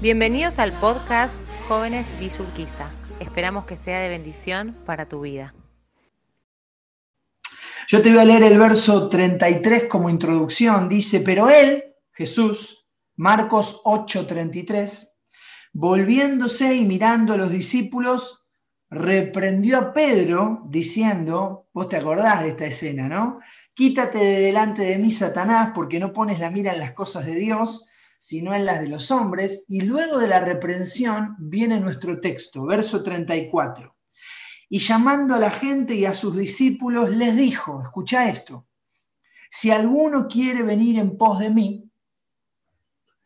Bienvenidos al podcast Jóvenes Villurquiza. Esperamos que sea de bendición para tu vida. Yo te voy a leer el verso 33 como introducción. Dice, pero él, Jesús, Marcos 8:33, volviéndose y mirando a los discípulos, reprendió a Pedro diciendo, vos te acordás de esta escena, ¿no? Quítate de delante de mí, Satanás, porque no pones la mira en las cosas de Dios, sino en las de los hombres. Y luego de la reprensión viene nuestro texto, verso 34. Y llamando a la gente y a sus discípulos, les dijo, escucha esto, si alguno quiere venir en pos de mí,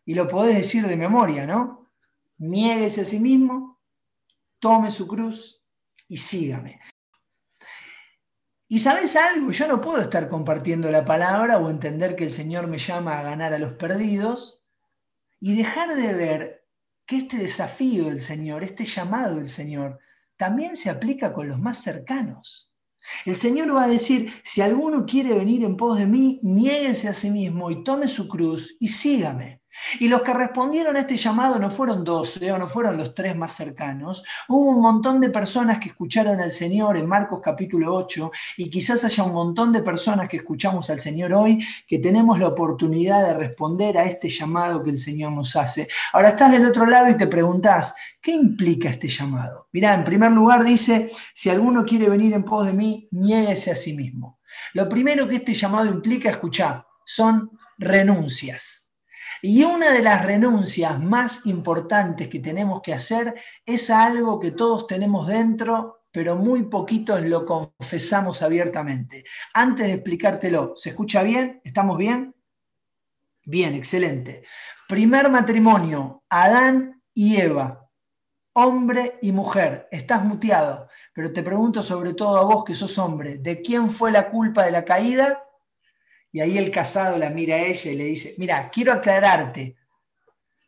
y lo podés decir de memoria, ¿no? Niéguese a sí mismo, tome su cruz y sígame. Y sabes algo, yo no puedo estar compartiendo la palabra o entender que el Señor me llama a ganar a los perdidos y dejar de ver que este desafío del Señor, este llamado del Señor, también se aplica con los más cercanos. El Señor va a decir, si alguno quiere venir en pos de mí, niéguese a sí mismo y tome su cruz y sígame. Y los que respondieron a este llamado no fueron dos, o no fueron los tres más cercanos. Hubo un montón de personas que escucharon al Señor en Marcos capítulo 8 y quizás haya un montón de personas que escuchamos al Señor hoy que tenemos la oportunidad de responder a este llamado que el Señor nos hace. Ahora estás del otro lado y te preguntás, ¿qué implica este llamado? Mirá, en primer lugar dice, si alguno quiere venir en pos de mí, niéguese a sí mismo. Lo primero que este llamado implica, escuchá, son renuncias. Y una de las renuncias más importantes que tenemos que hacer es algo que todos tenemos dentro, pero muy poquitos lo confesamos abiertamente. Antes de explicártelo, ¿se escucha bien? ¿Estamos bien? Bien, excelente. Primer matrimonio, Adán y Eva, hombre y mujer. Estás muteado, pero te pregunto sobre todo a vos que sos hombre, ¿de quién fue la culpa de la caída? Y ahí el casado la mira a ella y le dice, mira, quiero aclararte,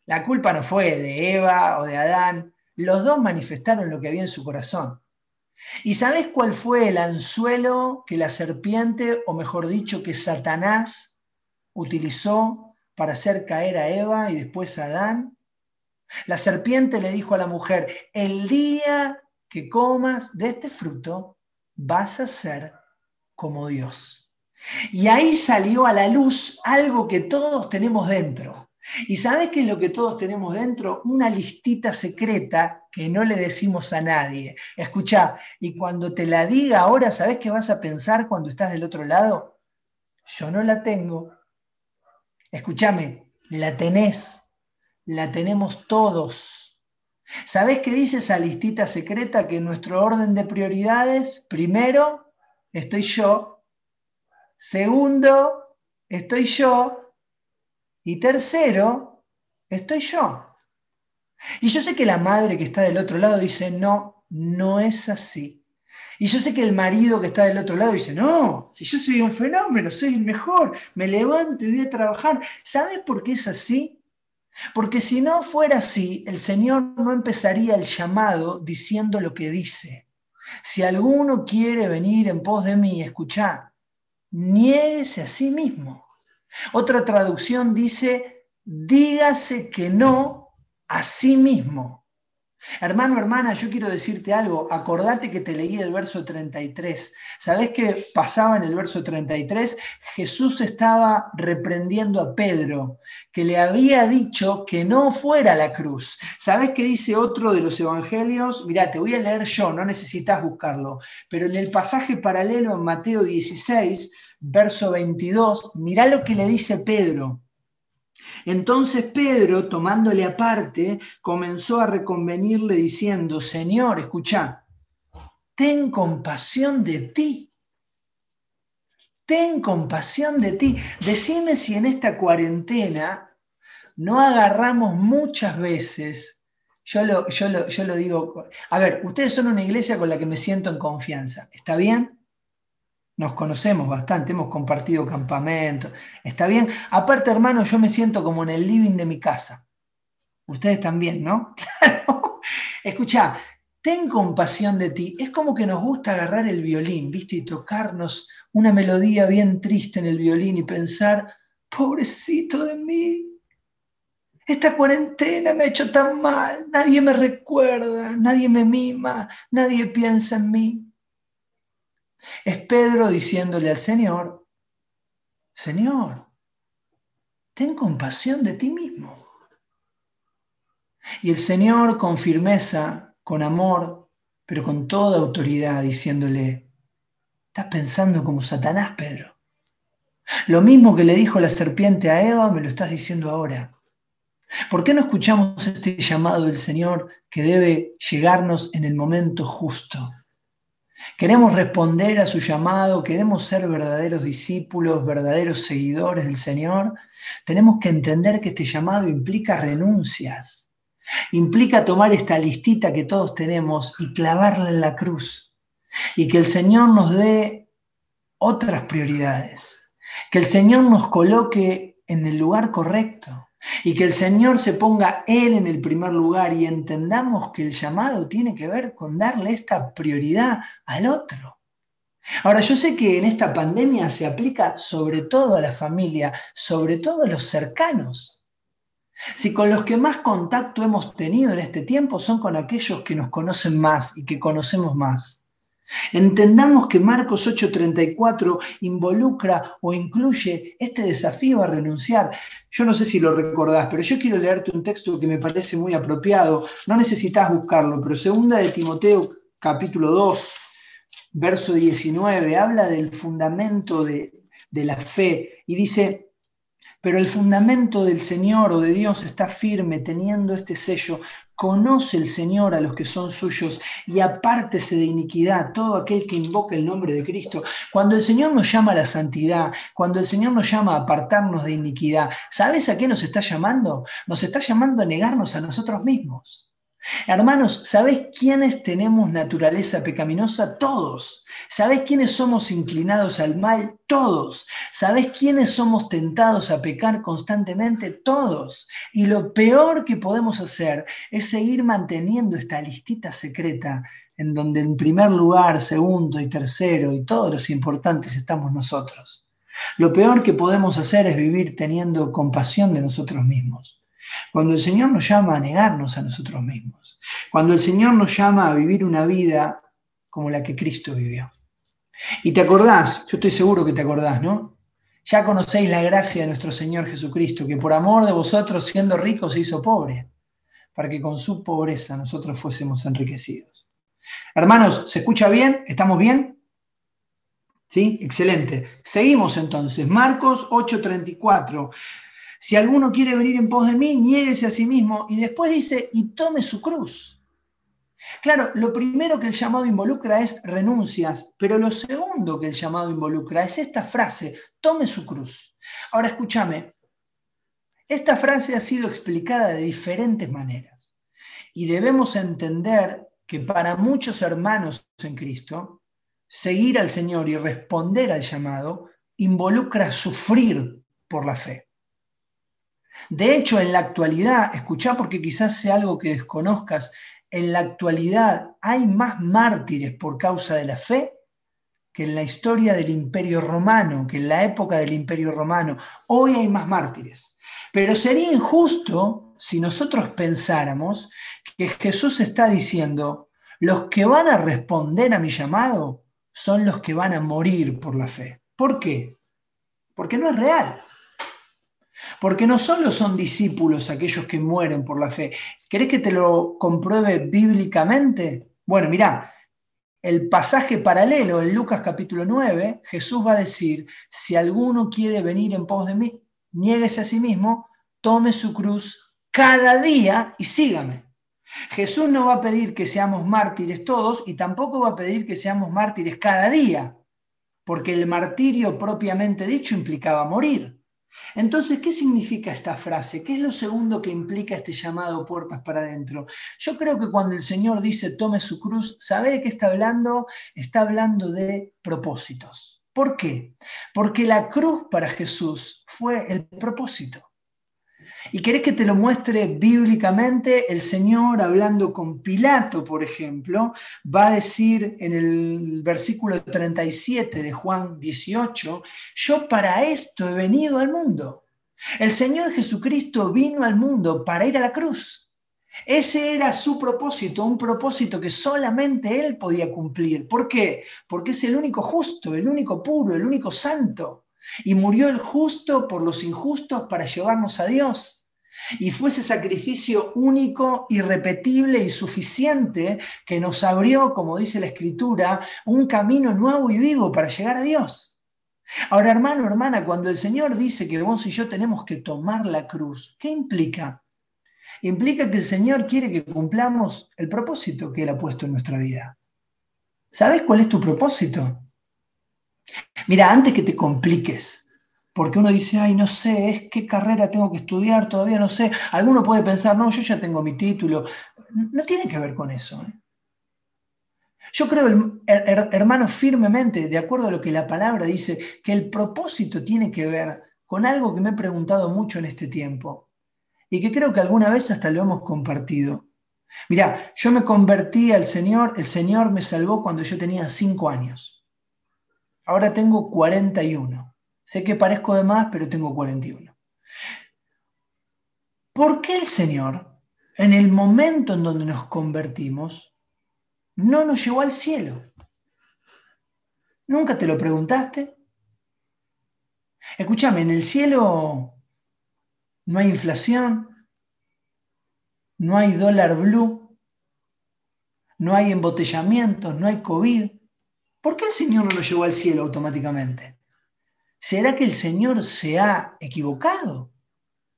la culpa no fue de Eva o de Adán, los dos manifestaron lo que había en su corazón. ¿Y sabes cuál fue el anzuelo que la serpiente, o mejor dicho, que Satanás utilizó para hacer caer a Eva y después a Adán? La serpiente le dijo a la mujer, el día que comas de este fruto, vas a ser como Dios. Y ahí salió a la luz algo que todos tenemos dentro. ¿Y sabes qué es lo que todos tenemos dentro? Una listita secreta que no le decimos a nadie. Escucha, y cuando te la diga ahora, ¿sabes qué vas a pensar cuando estás del otro lado? Yo no la tengo. Escúchame, la tenés, la tenemos todos. ¿Sabes qué dice esa listita secreta? Que en nuestro orden de prioridades, primero estoy yo Segundo, estoy yo. Y tercero, estoy yo. Y yo sé que la madre que está del otro lado dice, no, no es así. Y yo sé que el marido que está del otro lado dice, no, si yo soy un fenómeno, soy el mejor, me levanto y voy a trabajar. ¿Sabes por qué es así? Porque si no fuera así, el Señor no empezaría el llamado diciendo lo que dice. Si alguno quiere venir en pos de mí, escuchá, niéguese a sí mismo. Otra traducción dice, dígase que no a sí mismo. Hermano, hermana, yo quiero decirte algo. Acordate que te leí el verso 33. ¿Sabés qué pasaba en el verso 33? Jesús estaba reprendiendo a Pedro, que le había dicho que no fuera la cruz. ¿Sabés qué dice otro de los evangelios? Mirá, te voy a leer yo, no necesitas buscarlo. Pero en el pasaje paralelo en Mateo 16, verso 22, mirá lo que le dice Pedro. Entonces Pedro, tomándole aparte, comenzó a reconvenirle diciendo, Señor, escucha, ten compasión de ti. Ten compasión de ti. Decime si en esta cuarentena no agarramos muchas veces, yo lo, yo, lo, yo lo digo, a ver, ustedes son una iglesia con la que me siento en confianza, ¿está bien? Nos conocemos bastante, hemos compartido campamentos, está bien. Aparte, hermano, yo me siento como en el living de mi casa. Ustedes también, ¿no? Claro. Escucha, ten compasión de ti. Es como que nos gusta agarrar el violín, ¿viste? Y tocarnos una melodía bien triste en el violín y pensar, pobrecito de mí. Esta cuarentena me ha hecho tan mal, nadie me recuerda, nadie me mima, nadie piensa en mí. Es Pedro diciéndole al Señor, Señor, ten compasión de ti mismo. Y el Señor con firmeza, con amor, pero con toda autoridad, diciéndole, estás pensando como Satanás, Pedro. Lo mismo que le dijo la serpiente a Eva, me lo estás diciendo ahora. ¿Por qué no escuchamos este llamado del Señor que debe llegarnos en el momento justo? Queremos responder a su llamado, queremos ser verdaderos discípulos, verdaderos seguidores del Señor. Tenemos que entender que este llamado implica renuncias, implica tomar esta listita que todos tenemos y clavarla en la cruz. Y que el Señor nos dé otras prioridades, que el Señor nos coloque en el lugar correcto y que el Señor se ponga Él en el primer lugar y entendamos que el llamado tiene que ver con darle esta prioridad al otro. Ahora, yo sé que en esta pandemia se aplica sobre todo a la familia, sobre todo a los cercanos. Si con los que más contacto hemos tenido en este tiempo son con aquellos que nos conocen más y que conocemos más. Entendamos que Marcos 8:34 involucra o incluye este desafío a renunciar. Yo no sé si lo recordás, pero yo quiero leerte un texto que me parece muy apropiado. No necesitas buscarlo, pero segunda de Timoteo capítulo 2, verso 19, habla del fundamento de, de la fe y dice, pero el fundamento del Señor o de Dios está firme teniendo este sello. Conoce el Señor a los que son suyos y apártese de iniquidad todo aquel que invoca el nombre de Cristo. Cuando el Señor nos llama a la santidad, cuando el Señor nos llama a apartarnos de iniquidad, ¿sabes a qué nos está llamando? Nos está llamando a negarnos a nosotros mismos. Hermanos, ¿sabés quiénes tenemos naturaleza pecaminosa? Todos. ¿Sabés quiénes somos inclinados al mal? Todos. ¿Sabés quiénes somos tentados a pecar constantemente? Todos. Y lo peor que podemos hacer es seguir manteniendo esta listita secreta en donde en primer lugar, segundo y tercero y todos los importantes estamos nosotros. Lo peor que podemos hacer es vivir teniendo compasión de nosotros mismos. Cuando el Señor nos llama a negarnos a nosotros mismos. Cuando el Señor nos llama a vivir una vida como la que Cristo vivió. Y te acordás, yo estoy seguro que te acordás, ¿no? Ya conocéis la gracia de nuestro Señor Jesucristo, que por amor de vosotros, siendo rico, se hizo pobre, para que con su pobreza nosotros fuésemos enriquecidos. Hermanos, ¿se escucha bien? ¿Estamos bien? ¿Sí? Excelente. Seguimos entonces. Marcos 8:34. Si alguno quiere venir en pos de mí, niéguese a sí mismo. Y después dice, y tome su cruz. Claro, lo primero que el llamado involucra es renuncias, pero lo segundo que el llamado involucra es esta frase, tome su cruz. Ahora escúchame, esta frase ha sido explicada de diferentes maneras y debemos entender que para muchos hermanos en Cristo, seguir al Señor y responder al llamado involucra sufrir por la fe. De hecho, en la actualidad, escuchá porque quizás sea algo que desconozcas, en la actualidad hay más mártires por causa de la fe que en la historia del imperio romano, que en la época del imperio romano. Hoy hay más mártires. Pero sería injusto si nosotros pensáramos que Jesús está diciendo, los que van a responder a mi llamado son los que van a morir por la fe. ¿Por qué? Porque no es real. Porque no solo son discípulos aquellos que mueren por la fe. ¿Querés que te lo compruebe bíblicamente? Bueno, mirá, el pasaje paralelo en Lucas capítulo 9, Jesús va a decir, si alguno quiere venir en pos de mí, niéguese a sí mismo, tome su cruz cada día y sígame. Jesús no va a pedir que seamos mártires todos y tampoco va a pedir que seamos mártires cada día, porque el martirio propiamente dicho implicaba morir. Entonces, ¿qué significa esta frase? ¿Qué es lo segundo que implica este llamado puertas para adentro? Yo creo que cuando el Señor dice tome su cruz, ¿sabe de qué está hablando? Está hablando de propósitos. ¿Por qué? Porque la cruz para Jesús fue el propósito. ¿Y querés que te lo muestre bíblicamente? El Señor, hablando con Pilato, por ejemplo, va a decir en el versículo 37 de Juan 18, yo para esto he venido al mundo, El Señor Jesucristo vino al mundo para ir a la cruz. Ese era su propósito, un propósito que solamente Él podía cumplir. ¿Por qué? Porque es el único justo, el único puro, el único santo. Y murió el justo por los injustos para llevarnos a Dios. Y fue ese sacrificio único, irrepetible y suficiente que nos abrió, como dice la Escritura, un camino nuevo y vivo para llegar a Dios. Ahora, hermano, hermana, cuando el Señor dice que vos y yo tenemos que tomar la cruz, ¿qué implica? Implica que el Señor quiere que cumplamos el propósito que Él ha puesto en nuestra vida. ¿Sabes cuál es tu propósito? Mira, antes que te compliques, porque uno dice, ay, no sé, es qué carrera tengo que estudiar, todavía no sé. Alguno puede pensar, no, yo ya tengo mi título. No tiene que ver con eso. ¿eh? Yo creo, hermano, firmemente, de acuerdo a lo que la palabra dice, que el propósito tiene que ver con algo que me he preguntado mucho en este tiempo y que creo que alguna vez hasta lo hemos compartido. Mira, yo me convertí al Señor, el Señor me salvó cuando yo tenía cinco años. Ahora tengo 41. Sé que parezco de más, pero tengo 41. ¿Por qué el Señor, en el momento en donde nos convertimos, no nos llevó al cielo? ¿Nunca te lo preguntaste? Escúchame, en el cielo no hay inflación, no hay dólar blue, no hay embotellamientos, no hay COVID. ¿Por qué el Señor no lo llevó al cielo automáticamente? ¿Será que el Señor se ha equivocado?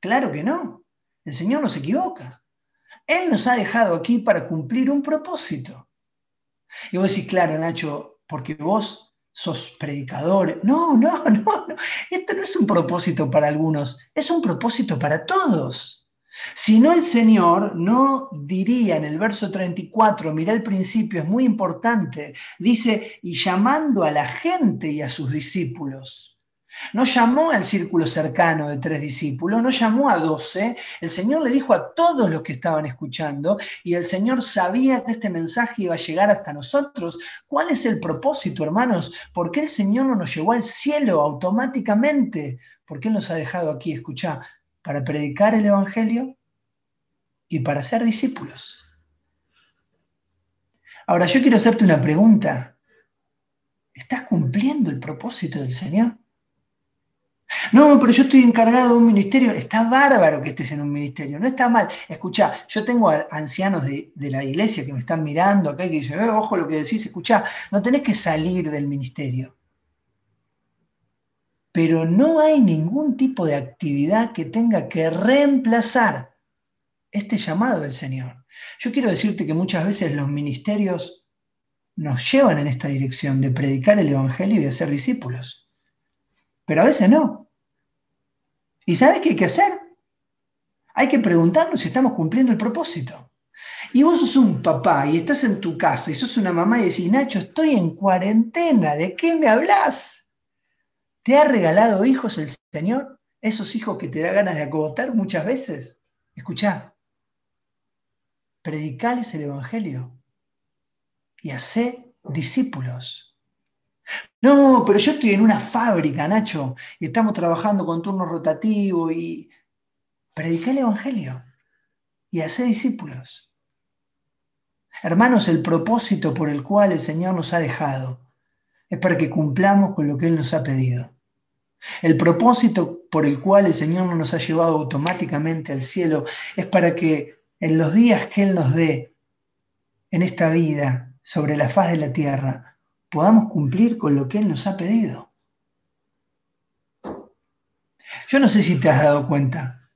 Claro que no. El Señor no se equivoca. Él nos ha dejado aquí para cumplir un propósito. Y vos decís, claro, Nacho, porque vos sos predicador. No, no, no, no. Esto no es un propósito para algunos, es un propósito para todos. Si no, el Señor no diría en el verso 34, mira el principio, es muy importante, dice, y llamando a la gente y a sus discípulos. No llamó al círculo cercano de tres discípulos, no llamó a doce, el Señor le dijo a todos los que estaban escuchando y el Señor sabía que este mensaje iba a llegar hasta nosotros. ¿Cuál es el propósito, hermanos? ¿Por qué el Señor no nos llevó al cielo automáticamente? ¿Por qué nos ha dejado aquí? Escuchá, para predicar el Evangelio y para ser discípulos. Ahora yo quiero hacerte una pregunta. ¿Estás cumpliendo el propósito del Señor? No, pero yo estoy encargado de un ministerio. Está bárbaro que estés en un ministerio, no está mal. Escucha, yo tengo ancianos de, la iglesia que me están mirando acá y que dicen, eh, ojo lo que decís, escucha, no tenés que salir del ministerio pero no hay ningún tipo de actividad que tenga que reemplazar este llamado del Señor. Yo quiero decirte que muchas veces los ministerios nos llevan en esta dirección de predicar el Evangelio y de ser discípulos, pero a veces no. ¿Y sabes qué hay que hacer? Hay que preguntarnos si estamos cumpliendo el propósito. Y vos sos un papá y estás en tu casa y sos una mamá y decís, Nacho, estoy en cuarentena, ¿de qué me hablas? ¿Te ha regalado hijos el Señor? Esos hijos que te da ganas de acogotar muchas veces. Escucha, predicales el Evangelio y hacé discípulos. No, pero yo estoy en una fábrica, Nacho, y estamos trabajando con turno rotativo y predica el Evangelio y hacé discípulos. Hermanos, el propósito por el cual el Señor nos ha dejado es para que cumplamos con lo que Él nos ha pedido. El propósito por el cual el Señor no nos ha llevado automáticamente al cielo es para que en los días que Él nos dé en esta vida sobre la faz de la tierra podamos cumplir con lo que Él nos ha pedido. Yo no sé si te has dado cuenta,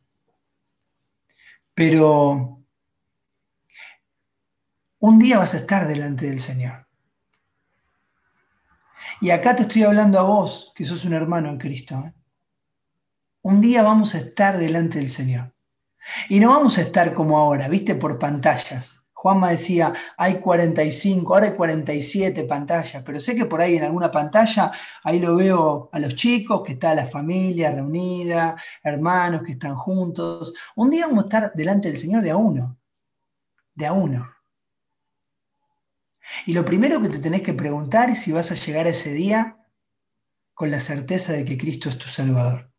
pero un día vas a estar delante del Señor. Y acá te estoy hablando a vos, que sos un hermano en Cristo. ¿eh? Un día vamos a estar delante del Señor. Y no vamos a estar como ahora, viste, por pantallas. Juanma decía, hay 45, ahora hay 47 pantallas, pero sé que por ahí en alguna pantalla, ahí lo veo a los chicos, que está la familia reunida, hermanos que están juntos. Un día vamos a estar delante del Señor de a uno, de a uno. Y lo primero que te tenés que preguntar es si vas a llegar a ese día con la certeza de que Cristo es tu Salvador.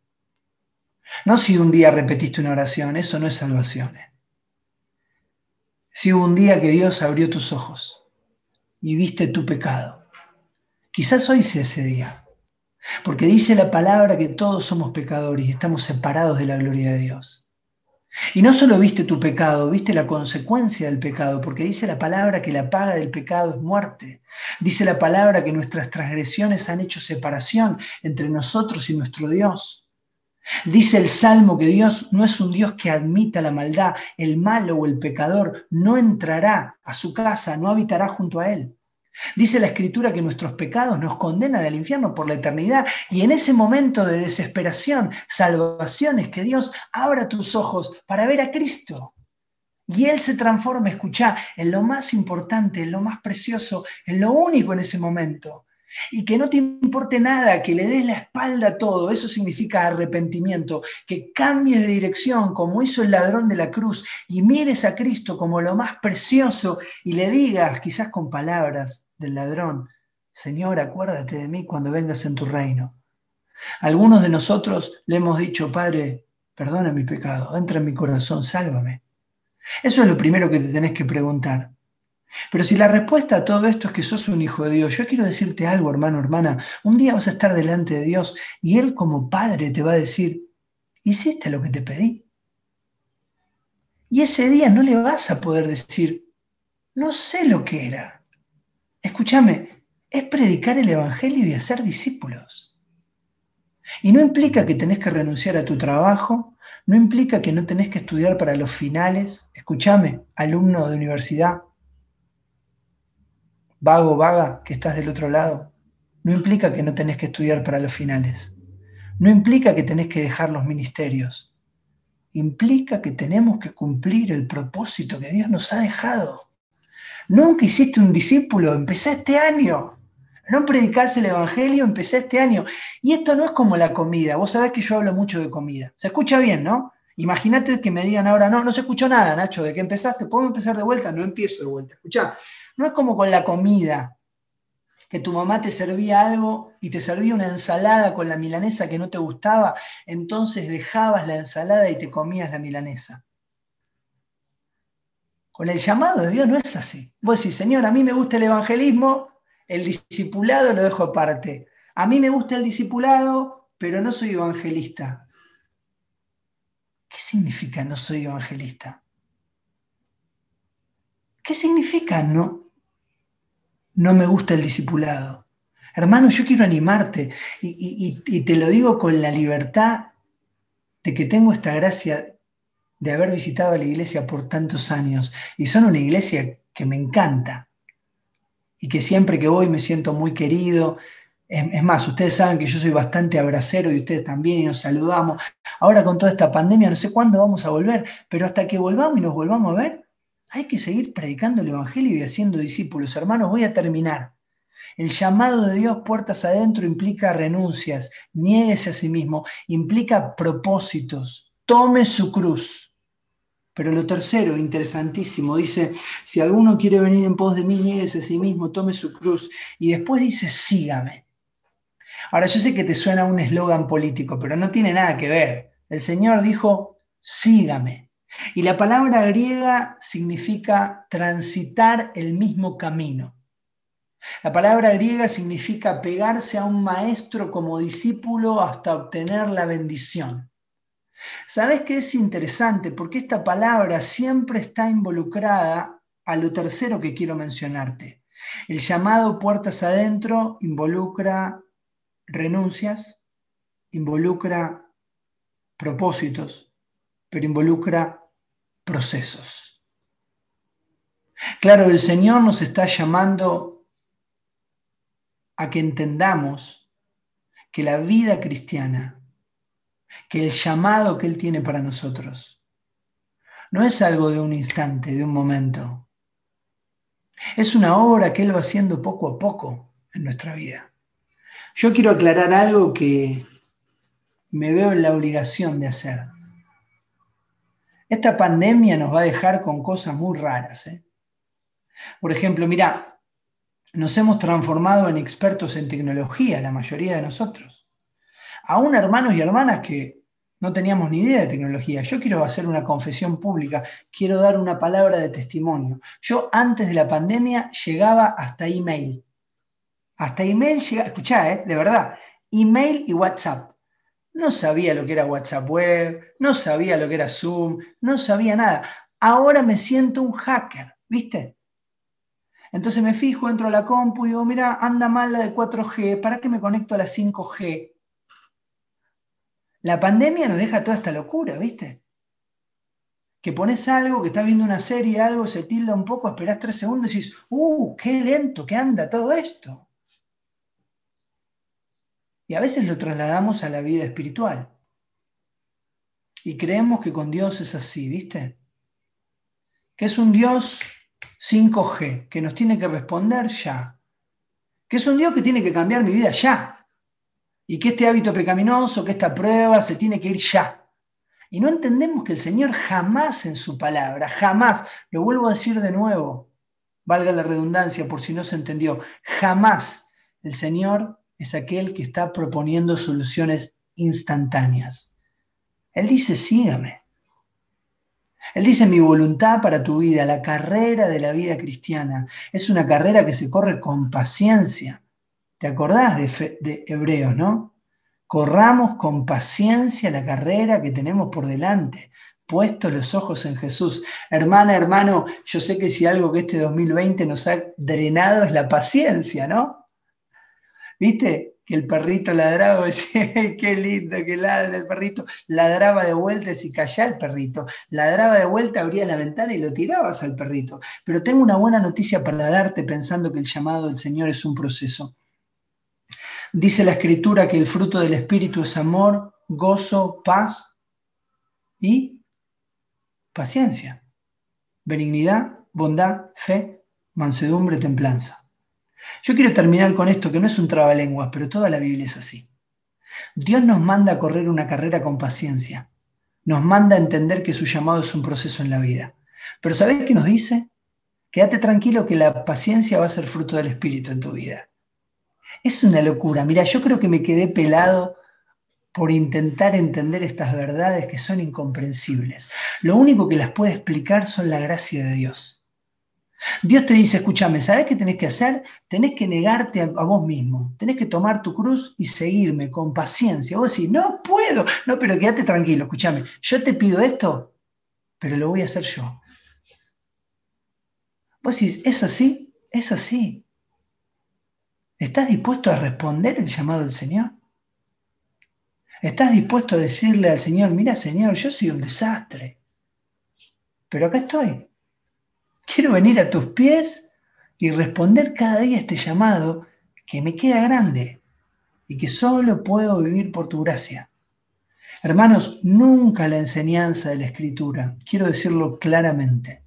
No si un día repetiste una oración, eso no es salvación. ¿eh? Si hubo un día que Dios abrió tus ojos y viste tu pecado. Quizás hoy sea ese día. Porque dice la palabra que todos somos pecadores y estamos separados de la gloria de Dios. Y no solo viste tu pecado, viste la consecuencia del pecado, porque dice la palabra que la paga del pecado es muerte. Dice la palabra que nuestras transgresiones han hecho separación entre nosotros y nuestro Dios. Dice el Salmo que Dios no es un Dios que admita la maldad, el malo o el pecador no entrará a su casa, no habitará junto a él. Dice la escritura que nuestros pecados nos condenan al infierno por la eternidad y en ese momento de desesperación, salvación es que Dios abra tus ojos para ver a Cristo. Y Él se transforma, escucha, en lo más importante, en lo más precioso, en lo único en ese momento. Y que no te importe nada, que le des la espalda a todo, eso significa arrepentimiento, que cambies de dirección como hizo el ladrón de la cruz y mires a Cristo como lo más precioso y le digas, quizás con palabras del ladrón, Señor, acuérdate de mí cuando vengas en tu reino. Algunos de nosotros le hemos dicho, Padre, perdona mi pecado, entra en mi corazón, sálvame. Eso es lo primero que te tenés que preguntar. Pero si la respuesta a todo esto es que sos un hijo de Dios, yo quiero decirte algo, hermano, hermana. Un día vas a estar delante de Dios y Él como Padre te va a decir, hiciste lo que te pedí. Y ese día no le vas a poder decir, no sé lo que era. Escúchame, es predicar el Evangelio y hacer discípulos. Y no implica que tenés que renunciar a tu trabajo, no implica que no tenés que estudiar para los finales. Escúchame, alumno de universidad, vago, vaga, que estás del otro lado, no implica que no tenés que estudiar para los finales. No implica que tenés que dejar los ministerios. Implica que tenemos que cumplir el propósito que Dios nos ha dejado. Nunca hiciste un discípulo, empecé este año. No predicás el Evangelio, empecé este año. Y esto no es como la comida. Vos sabés que yo hablo mucho de comida. Se escucha bien, ¿no? Imagínate que me digan ahora, no, no se escuchó nada, Nacho, de que empezaste. ¿Podemos empezar de vuelta? No empiezo de vuelta. Escuchá, no es como con la comida, que tu mamá te servía algo y te servía una ensalada con la milanesa que no te gustaba, entonces dejabas la ensalada y te comías la milanesa. Con el llamado de Dios no es así. Vos decís, Señor, a mí me gusta el evangelismo, el discipulado lo dejo aparte. A mí me gusta el discipulado, pero no soy evangelista. ¿Qué significa no soy evangelista? ¿Qué significa no, no me gusta el discipulado. Hermano, yo quiero animarte y, te lo digo con la libertad de que tengo esta gracia de haber visitado a la iglesia por tantos años y son una iglesia que me encanta y que siempre que voy me siento muy querido. Es, más, ustedes saben que yo soy bastante abracero y ustedes también y nos saludamos. Ahora con toda esta pandemia no sé cuándo vamos a volver, pero hasta que volvamos y nos volvamos a ver, hay que seguir predicando el Evangelio y haciendo discípulos. Hermanos, voy a terminar. El llamado de Dios puertas adentro implica renuncias, niéguese a sí mismo, implica propósitos, tome su cruz. Pero lo tercero, interesantísimo, dice, si alguno quiere venir en pos de mí, niéguese a sí mismo, tome su cruz. Y después dice, sígame. Ahora, yo sé que te suena un eslogan político, pero no tiene nada que ver. El Señor dijo, sígame. Y la palabra griega significa transitar el mismo camino. La palabra griega significa pegarse a un maestro como discípulo hasta obtener la bendición. ¿Sabes qué es interesante? Porque esta palabra siempre está involucrada a lo tercero que quiero mencionarte. El llamado puertas adentro involucra renuncias, involucra propósitos, pero involucra procesos. Claro, el Señor nos está llamando a que entendamos que la vida cristiana, que el llamado que Él tiene para nosotros, no es algo de un instante, de un momento. Es una obra que Él va haciendo poco a poco en nuestra vida. Yo quiero aclarar algo que me veo en la obligación de hacer. Esta pandemia nos va a dejar con cosas muy raras. ¿eh? Por ejemplo, mira, nos hemos transformado en expertos en tecnología, la mayoría de nosotros. Aún hermanos y hermanas que no teníamos ni idea de tecnología. Yo quiero hacer una confesión pública, quiero dar una palabra de testimonio. Yo antes de la pandemia llegaba hasta email. Hasta email llegaba, escuchá, ¿eh? de verdad, email y WhatsApp. No sabía lo que era WhatsApp web, no sabía lo que era Zoom, no sabía nada. Ahora me siento un hacker, ¿viste? Entonces me fijo, entro a la compu y digo, mira, anda mal la de 4G, ¿para qué me conecto a la 5G? La pandemia nos deja toda esta locura, ¿viste? Que pones algo, que estás viendo una serie, algo se tilda un poco, esperás tres segundos y dices, ¡uh, qué lento que anda todo esto! Y a veces lo trasladamos a la vida espiritual. Y creemos que con Dios es así, ¿viste? Que es un Dios 5G, que nos tiene que responder ya. Que es un Dios que tiene que cambiar mi vida ya y que este hábito pecaminoso, que esta prueba se tiene que ir ya. Y no entendemos que el Señor jamás en su palabra, jamás, lo vuelvo a decir de nuevo, valga la redundancia por si no se entendió, jamás el Señor es aquel que está proponiendo soluciones instantáneas. Él dice, sígame. Él dice, mi voluntad para tu vida, la carrera de la vida cristiana, es una carrera que se corre con paciencia ¿Te acordás de, de Hebreos, no? Corramos con paciencia la carrera que tenemos por delante, puestos los ojos en Jesús. Hermana, hermano, yo sé que si algo que este 2020 nos ha drenado es la paciencia, ¿no? ¿Viste? Que el perrito ladraba, decía, qué lindo que ladra el perrito. Ladraba de vuelta y callá el perrito. Ladraba de vuelta, abrías la ventana y lo tirabas al perrito. Pero tengo una buena noticia para darte pensando que el llamado del Señor es un proceso. Dice la escritura que el fruto del Espíritu es amor, gozo, paz y paciencia, benignidad, bondad, fe, mansedumbre, templanza. Yo quiero terminar con esto, que no es un trabalenguas, pero toda la Biblia es así. Dios nos manda a correr una carrera con paciencia. Nos manda a entender que su llamado es un proceso en la vida. Pero ¿sabés qué nos dice? Quédate tranquilo que la paciencia va a ser fruto del Espíritu en tu vida. Es una locura. Mira, yo creo que me quedé pelado por intentar entender estas verdades que son incomprensibles. Lo único que las puede explicar son la gracia de Dios. Dios te dice, escúchame, ¿sabes qué tenés que hacer? Tenés que negarte a, vos mismo, tenés que tomar tu cruz y seguirme con paciencia. Vos decís, no puedo, no, pero quédate tranquilo, escúchame, yo te pido esto, pero lo voy a hacer yo. Vos decís, ¿es así? Es así. ¿Estás dispuesto a responder el llamado del Señor? ¿Estás dispuesto a decirle al Señor, mira Señor, yo soy un desastre, pero acá estoy. Quiero venir a tus pies y responder cada día este llamado que me queda grande y que solo puedo vivir por tu gracia. Hermanos, nunca la enseñanza de la Escritura, quiero decirlo claramente,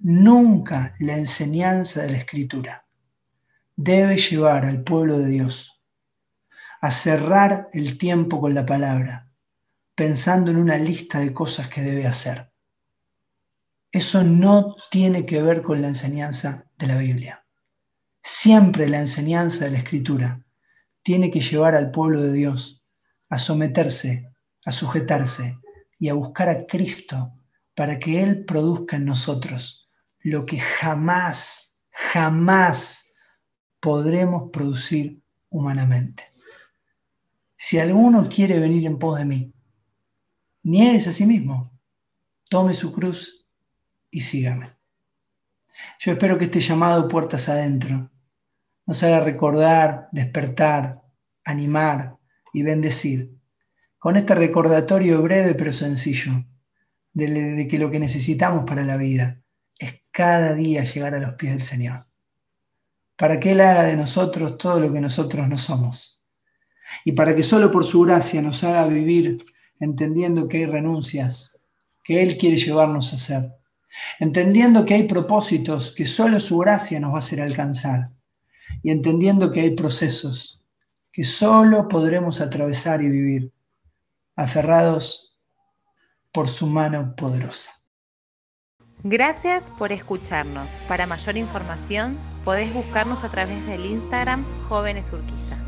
nunca la enseñanza de la Escritura debe llevar al pueblo de Dios a cerrar el tiempo con la palabra, pensando en una lista de cosas que debe hacer. Eso no tiene que ver con la enseñanza de la Biblia. Siempre la enseñanza de la Escritura tiene que llevar al pueblo de Dios a someterse, a sujetarse y a buscar a Cristo para que Él produzca en nosotros lo que jamás, jamás podremos producir humanamente. Si alguno quiere venir en pos de mí, niegues a sí mismo, tome su cruz y sígame. Yo espero que este llamado puertas adentro nos haga recordar, despertar, animar y bendecir, con este recordatorio breve pero sencillo de, que lo que necesitamos para la vida es cada día llegar a los pies del Señor para que Él haga de nosotros todo lo que nosotros no somos. Y para que solo por su gracia nos haga vivir entendiendo que hay renuncias que Él quiere llevarnos a hacer. Entendiendo que hay propósitos que solo su gracia nos va a hacer alcanzar. Y entendiendo que hay procesos que solo podremos atravesar y vivir, aferrados por su mano poderosa. Gracias por escucharnos. Para mayor información, podés buscarnos a través del Instagram Jóvenes Urquistas.